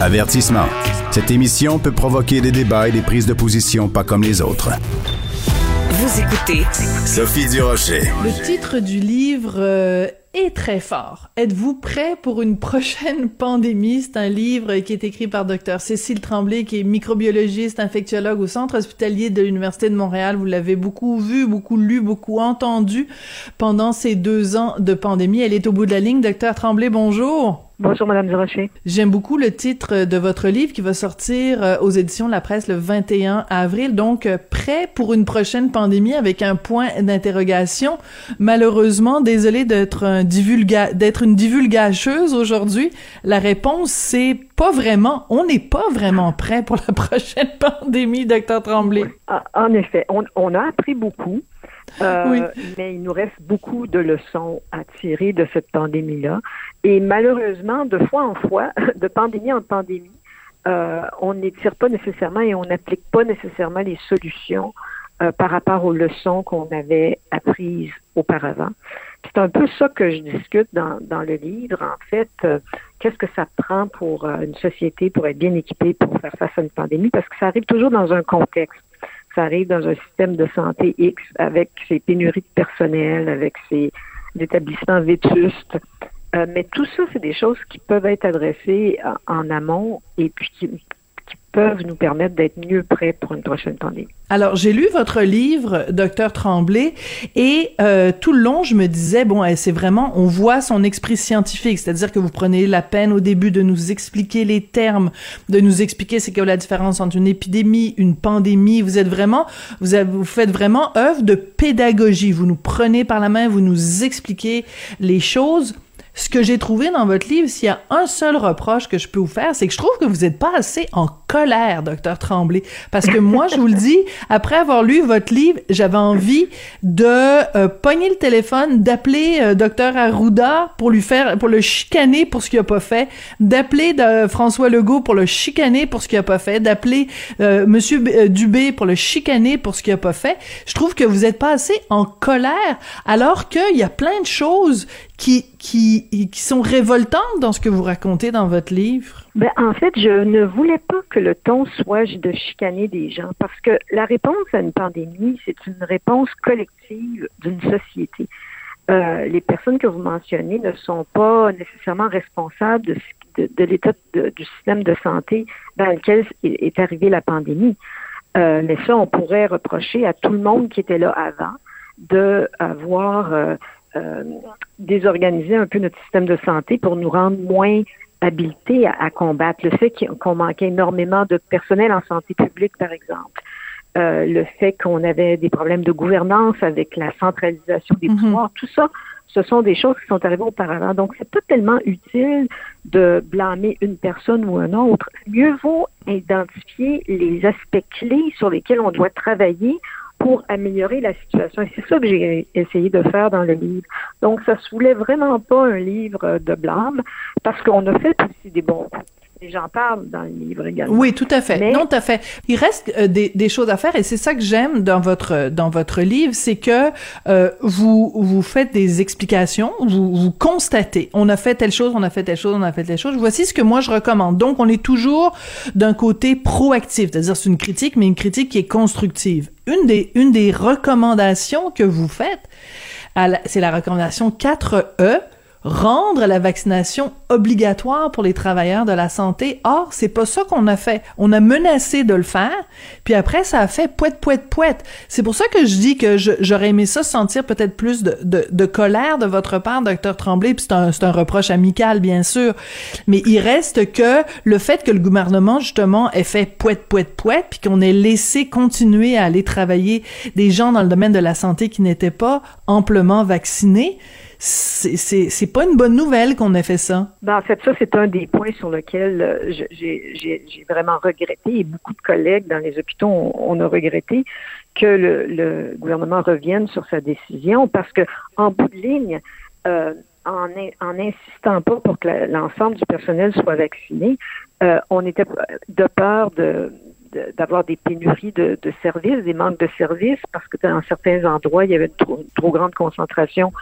Avertissement. Cette émission peut provoquer des débats et des prises de position pas comme les autres. Vous écoutez Sophie Durocher. Le titre du livre euh, est très fort. Êtes-vous prêt pour une prochaine pandémie? C'est un livre qui est écrit par Dr Cécile Tremblay, qui est microbiologiste, infectiologue au Centre hospitalier de l'Université de Montréal. Vous l'avez beaucoup vu, beaucoup lu, beaucoup entendu pendant ces deux ans de pandémie. Elle est au bout de la ligne. Dr Tremblay, bonjour. Bonjour, Madame Durocher. J'aime beaucoup le titre de votre livre qui va sortir euh, aux éditions de la presse le 21 avril. Donc, euh, prêt pour une prochaine pandémie avec un point d'interrogation. Malheureusement, désolé d'être un divulga d'être une divulgacheuse aujourd'hui. La réponse, c'est pas vraiment. On n'est pas vraiment prêt pour la prochaine pandémie, docteur Tremblay. Ah, en effet, on, on a appris beaucoup. Euh, mais il nous reste beaucoup de leçons à tirer de cette pandémie-là. Et malheureusement, de fois en fois, de pandémie en pandémie, euh, on n'étire pas nécessairement et on n'applique pas nécessairement les solutions euh, par rapport aux leçons qu'on avait apprises auparavant. C'est un peu ça que je discute dans, dans le livre. En fait, qu'est-ce que ça prend pour une société pour être bien équipée pour faire face à une pandémie? Parce que ça arrive toujours dans un contexte ça arrive dans un système de santé X avec ses pénuries de personnel, avec ses établissements vétustes. Euh, mais tout ça, c'est des choses qui peuvent être adressées en, amont et puis qui, peuvent nous permettre d'être mieux prêts pour une prochaine pandémie. Alors, j'ai lu votre livre, Docteur Tremblay, et euh, tout le long, je me disais, bon, c'est vraiment, on voit son esprit scientifique, c'est-à-dire que vous prenez la peine au début de nous expliquer les termes, de nous expliquer c'est quoi la différence entre une épidémie, une pandémie. Vous êtes vraiment, vous faites vraiment œuvre de pédagogie. Vous nous prenez par la main, vous nous expliquez les choses ce que j'ai trouvé dans votre livre, s'il y a un seul reproche que je peux vous faire, c'est que je trouve que vous n'êtes pas assez en colère, docteur Tremblay. Parce que moi, je vous le dis, après avoir lu votre livre, j'avais envie de euh, pogner le téléphone, d'appeler euh, docteur Arruda pour lui faire, pour le chicaner pour ce qu'il a pas fait, d'appeler de François Legault pour le chicaner pour ce qu'il a pas fait, d'appeler euh, Monsieur euh, Dubé pour le chicaner pour ce qu'il a pas fait. Je trouve que vous n'êtes pas assez en colère, alors qu'il y a plein de choses qui, qui, qui sont révoltantes dans ce que vous racontez dans votre livre? Ben, en fait, je ne voulais pas que le ton soit de chicaner des gens parce que la réponse à une pandémie, c'est une réponse collective d'une société. Euh, les personnes que vous mentionnez ne sont pas nécessairement responsables de, l'état du système de santé dans lequel est arrivée la pandémie. Euh, mais ça, on pourrait reprocher à tout le monde qui était là avant de avoir euh, euh, désorganiser un peu notre système de santé pour nous rendre moins habilités à, combattre. Le fait qu'on manquait énormément de personnel en santé publique, par exemple. Euh, le fait qu'on avait des problèmes de gouvernance avec la centralisation des mhm. pouvoirs, tout ça, ce sont des choses qui sont arrivées auparavant. Donc, c'est pas tellement utile de blâmer une personne ou un autre. Mieux vaut identifier les aspects clés sur lesquels on doit travailler pour améliorer la situation. Et c'est ça que j'ai essayé de faire dans le livre. Donc, ça se voulait vraiment pas un livre de blâme, parce qu'on a fait aussi des bons coups j'en parle dans le livre également. Oui, tout à fait. Non, tout à fait. Il reste euh, des, des, choses à faire et c'est ça que j'aime dans votre dans votre livre, c'est que euh, vous vous faites des explications, vous vous constatez, on a fait telle chose, on a fait telle chose, on a fait telle chose. Voici ce que moi je recommande. Donc, on est toujours d'un côté proactif, c'est-à-dire c'est une critique, mais une critique qui est constructive une des, recommandations que vous faites, c'est la recommandation 4E, rendre la vaccination obligatoire pour les travailleurs de la santé. Or, c'est pas ça qu'on a fait. On a menacé de le faire, puis après, ça a fait poète, poète, poète. C'est pour ça que je dis que j'aurais aimé ça sentir peut-être plus de, colère de votre part, docteur Tremblay, puis c'est un, un reproche amical, bien sûr. Mais il reste que le fait que le gouvernement, justement, ait fait poète, poète, poète, puis qu'on ait laissé continuer à aller travailler des gens dans le domaine de la santé qui n'étaient pas amplement vaccinés, c'est pas une bonne nouvelle qu'on ait fait ça. Ben, en fait, ça, c'est un des points sur lesquels euh, j'ai vraiment regretté, et beaucoup de collègues dans les hôpitaux, on, a regretté que le, gouvernement revienne sur sa décision, parce que en bout de ligne, euh, en, en insistant pas pour que l'ensemble du personnel soit vacciné, euh, on était de peur de d'avoir des pénuries de, services, des manques de services, parce que dans certains endroits, il y avait une trop grande concentration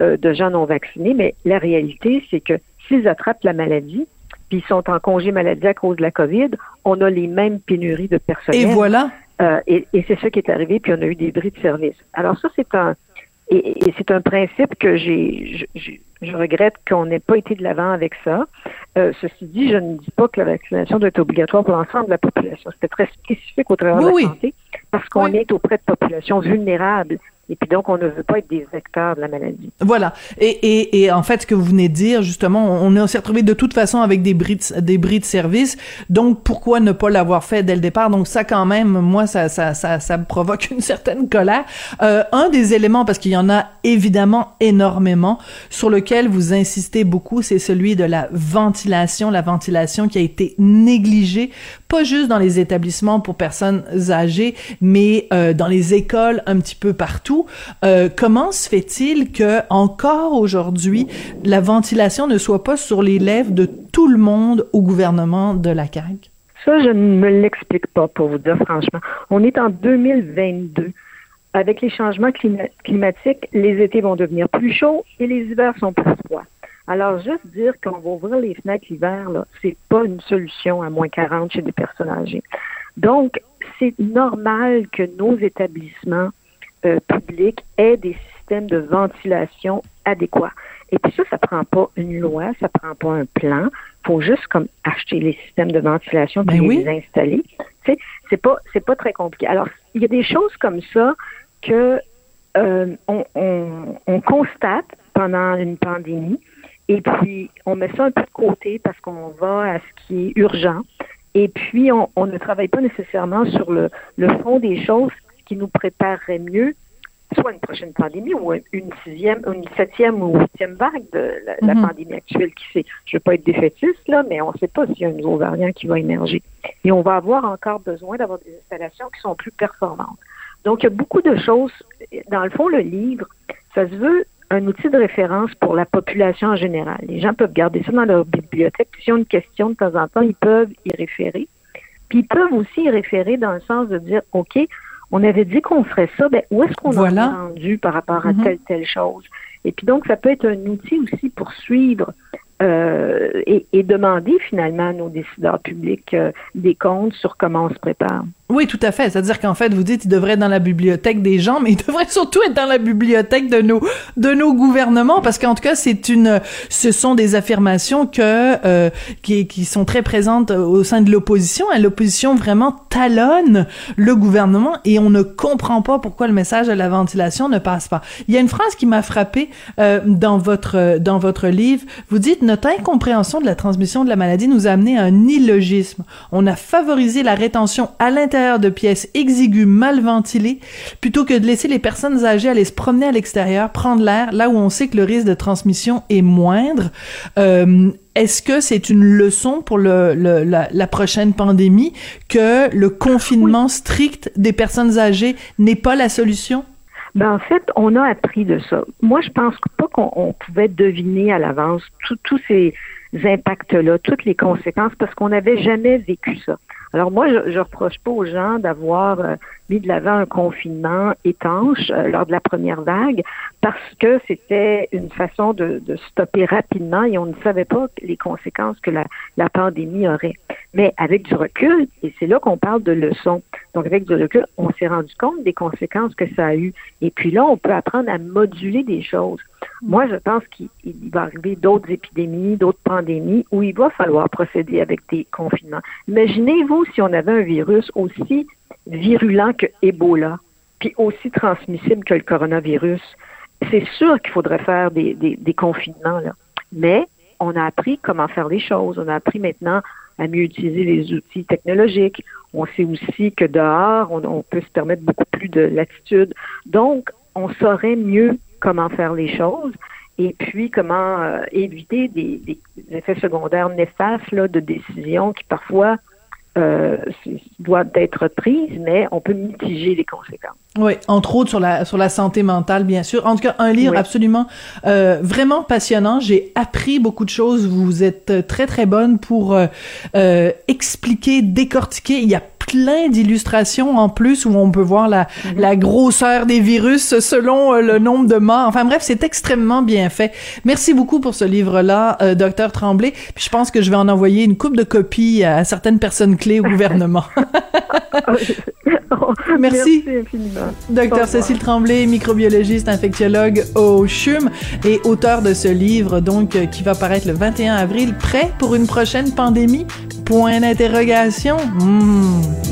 euh, de gens non vaccinés, mais la réalité, c'est que s'ils attrapent la maladie, puis ils sont en congé maladie à cause de la COVID, on a les mêmes pénuries de personnel. Et voilà. Euh, et, et c'est ça qui est arrivé, puis on a eu des bris de service. Alors ça, c'est un et, et c'est un principe que j'ai je, je, regrette qu'on n'ait pas été de l'avant avec ça. Euh, ceci dit, je ne dis pas que la vaccination doit être obligatoire pour l'ensemble de la population. C'était très spécifique au travers de la santé parce qu'on est auprès de populations vulnérables et puis donc, on ne veut pas être des vecteurs de la maladie. Voilà. Et, et, et en fait, ce que vous venez de dire, justement, on, s'est retrouvé de toute façon avec des bris de, des bris de service. Donc, pourquoi ne pas l'avoir fait dès le départ? Donc, ça, quand même, moi, ça, ça, ça, ça me provoque une certaine colère. Euh, un des éléments, parce qu'il y en a évidemment énormément, sur lequel vous insistez beaucoup, c'est celui de la ventilation. La ventilation qui a été négligée, pas juste dans les établissements pour personnes âgées, mais euh, dans les écoles un petit peu partout. Euh, comment se fait-il que encore aujourd'hui la ventilation ne soit pas sur les lèvres de tout le monde au gouvernement de la CAQ? Ça, je ne me l'explique pas, pour vous dire franchement. On est en 2022. Avec les changements climatiques, les étés vont devenir plus chauds et les hivers sont plus froids. Alors, juste dire qu'on va ouvrir les fenêtres l'hiver, c'est pas une solution à moins 40 chez des personnes âgées. Donc, c'est normal que nos établissements euh, public ait des systèmes de ventilation adéquats. Et puis ça, ça prend pas une loi, ça prend pas un plan. faut juste comme acheter les systèmes de ventilation puis ben les installer. Tu sais, c'est pas c'est pas très compliqué. Alors, il y a des choses comme ça que euh, on, on, on, constate pendant une pandémie et puis on met ça un peu de côté parce qu'on va à ce qui est urgent. Et puis, on, on ne travaille pas nécessairement sur le, le fond des choses qui nous préparerait mieux soit une prochaine pandémie ou une sixième, une septième ou huitième vague de la, mhm. pandémie actuelle qui sait. Je ne veux pas être défaitiste, là, mais on ne sait pas s'il y a un nouveau variant qui va émerger. Et on va avoir encore besoin d'avoir des installations qui sont plus performantes. Donc, il y a beaucoup de choses. Dans le fond, le livre, ça se veut un outil de référence pour la population en général. Les gens peuvent garder ça dans leur bibliothèque. S'ils ont une question de temps en temps, ils peuvent y référer. Puis ils peuvent aussi y référer dans le sens de dire, OK, on avait dit qu'on ferait ça, ben où est-ce qu'on voilà. a rendu par rapport à mm-hmm. telle telle chose? Et puis donc ça peut être un outil aussi pour suivre euh, et, et, demander finalement à nos décideurs publics euh, des comptes sur comment on se prépare. Oui, tout à fait. C'est-à-dire qu'en fait, vous dites, il devrait être dans la bibliothèque des gens, mais il devrait surtout être dans la bibliothèque de nos de nos gouvernements, parce qu'en tout cas, c'est une, ce sont des affirmations que euh, qui qui sont très présentes au sein de l'opposition. Et l'opposition vraiment talonne le gouvernement et on ne comprend pas pourquoi le message de la ventilation ne passe pas. Il y a une phrase qui m'a frappé euh, dans votre dans votre livre. Vous dites notre incompréhension de la transmission de la maladie nous a amené à un illogisme. On a favorisé la rétention à l'intérieur de pièces exiguës mal ventilées plutôt que de laisser les personnes âgées aller se promener à l'extérieur, prendre l'air, là où on sait que le risque de transmission est moindre. Euh, est-ce que c'est une leçon pour le, la, prochaine pandémie que le confinement strict des personnes âgées n'est pas la solution? Ben, en fait, on a appris de ça. Moi, je pense pas qu'on pouvait deviner à l'avance tous ces impacts-là, toutes les conséquences, parce qu'on n'avait jamais vécu ça. Alors moi, je, reproche pas aux gens d'avoir euh, mis de l'avant un confinement étanche euh, lors de la première vague parce que c'était une façon de, de, stopper rapidement et on ne savait pas les conséquences que la, la pandémie aurait. Mais avec du recul, et c'est là qu'on parle de leçons, donc avec du recul, on s'est rendu compte des conséquences que ça a eu. Et puis là, on peut apprendre à moduler des choses. Moi, je pense qu'il va arriver d'autres épidémies, d'autres pandémies où il va falloir procéder avec des confinements. Imaginez-vous si on avait un virus aussi virulent que Ebola, puis aussi transmissible que le coronavirus. C'est sûr qu'il faudrait faire des, des, confinements, là. Mais on a appris comment faire les choses. On a appris maintenant à mieux utiliser les outils technologiques. On sait aussi que dehors, on peut se permettre beaucoup plus de latitude. Donc, on saurait mieux comment faire les choses et puis comment euh, éviter des, effets secondaires néfastes de décisions qui parfois euh, doivent être prises, mais on peut mitiger les conséquences. Oui, entre autres sur la sur la santé mentale, bien sûr. En tout cas, un livre absolument euh, vraiment passionnant. J'ai appris beaucoup de choses. Vous êtes très très bonne pour euh, expliquer, décortiquer. Il y a plein d'illustrations en plus où on peut voir la, mm-hmm. la grosseur des virus selon euh, le nombre de morts. Enfin bref, c'est extrêmement bien fait. Merci beaucoup pour ce livre-là, euh, docteur Tremblay. Puis je pense que je vais en envoyer une coupe de copies à certaines personnes clés au gouvernement. Merci. Docteur Cécile Tremblay, microbiologiste, infectiologue au CHUM et auteur de ce livre, donc, euh, qui va paraître le 21 avril, prêt pour une prochaine pandémie? Point d'interrogation? Hmm.